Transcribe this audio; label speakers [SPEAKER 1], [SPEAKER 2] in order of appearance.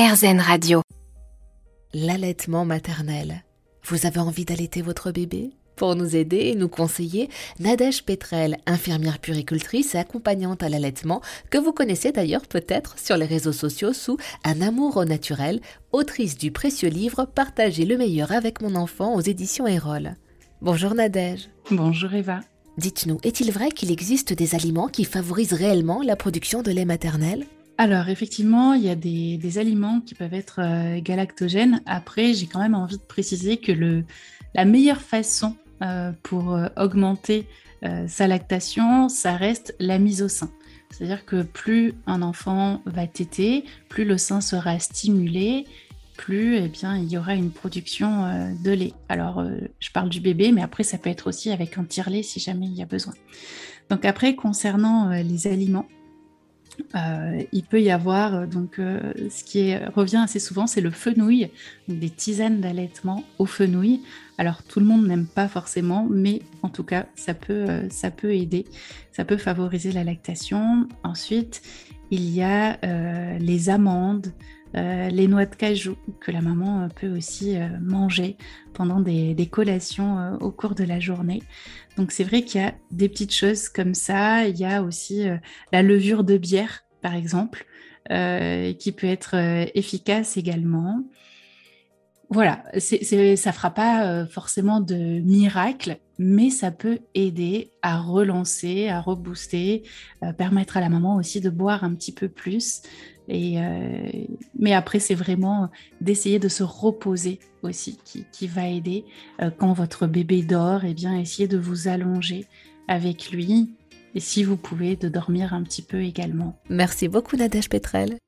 [SPEAKER 1] RZN Radio.
[SPEAKER 2] L'allaitement maternel. Vous avez envie d'allaiter votre bébé? Pour nous aider et nous conseiller, Nadège Petrel, infirmière puricultrice et accompagnante à l'allaitement, que vous connaissez d'ailleurs peut-être sur les réseaux sociaux sous Un amour au naturel, autrice du précieux livre Partager le meilleur avec mon enfant aux éditions Erol. Bonjour Nadège.
[SPEAKER 3] Bonjour Eva.
[SPEAKER 2] Dites-nous, est-il vrai qu'il existe des aliments qui favorisent réellement la production de lait maternel?
[SPEAKER 3] Alors, effectivement, il y a des, aliments qui peuvent être euh, galactogènes. Après, j'ai quand même envie de préciser que la meilleure façon euh, pour euh, augmenter sa lactation, ça reste la mise au sein. C'est-à-dire que plus un enfant va téter, plus le sein sera stimulé, plus eh bien, il y aura une production de lait. Alors, je parle du bébé, mais après, ça peut être aussi avec un tire-lait si jamais il y a besoin. Donc après, concernant les aliments, euh, il peut y avoir, euh, donc, euh, ce qui revient assez souvent, c'est le fenouil, des tisanes d'allaitement au fenouil. Alors, tout le monde n'aime pas forcément, mais en tout cas, ça peut, ça peut aider, ça peut favoriser la lactation. Ensuite, il y a les amandes, les noix de cajou que la maman peut aussi manger pendant des, des collations au cours de la journée. Donc c'est vrai qu'il y a des petites choses comme ça. Il y a aussi euh, la levure de bière, par exemple, euh, qui peut être euh, efficace également. Voilà, ça fera pas forcément de miracle, mais ça peut aider à relancer, à rebooster, permettre à la maman aussi de boire un petit peu plus. Et, mais après, c'est vraiment d'essayer de se reposer aussi qui, va aider. quand votre bébé dort, eh bien, essayez de vous allonger avec lui. Et si vous pouvez, de dormir un petit peu également.
[SPEAKER 2] Merci beaucoup, Nadège Petrel.